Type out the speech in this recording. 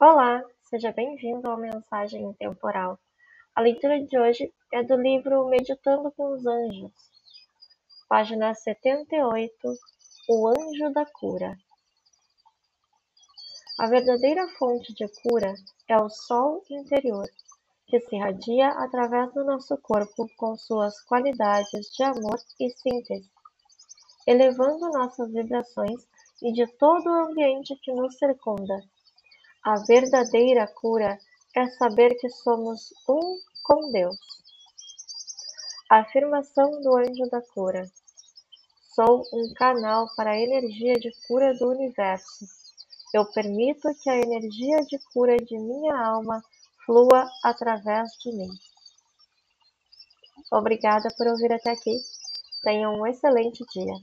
Olá, seja bem-vindo ao Mensagem Temporal. A leitura de hoje é do livro Meditando com os Anjos, página 78, O Anjo da Cura. A verdadeira fonte de cura é o sol interior, que se irradia através do nosso corpo com suas qualidades de amor e síntese, elevando nossas vibrações e de todo o ambiente que nos circunda. A verdadeira cura é saber que somos um com Deus. Afirmação do anjo da cura. Sou um canal para a energia de cura do universo. Eu permito que a energia de cura de minha alma flua através de mim. Obrigada por ouvir até aqui. Tenha um excelente dia.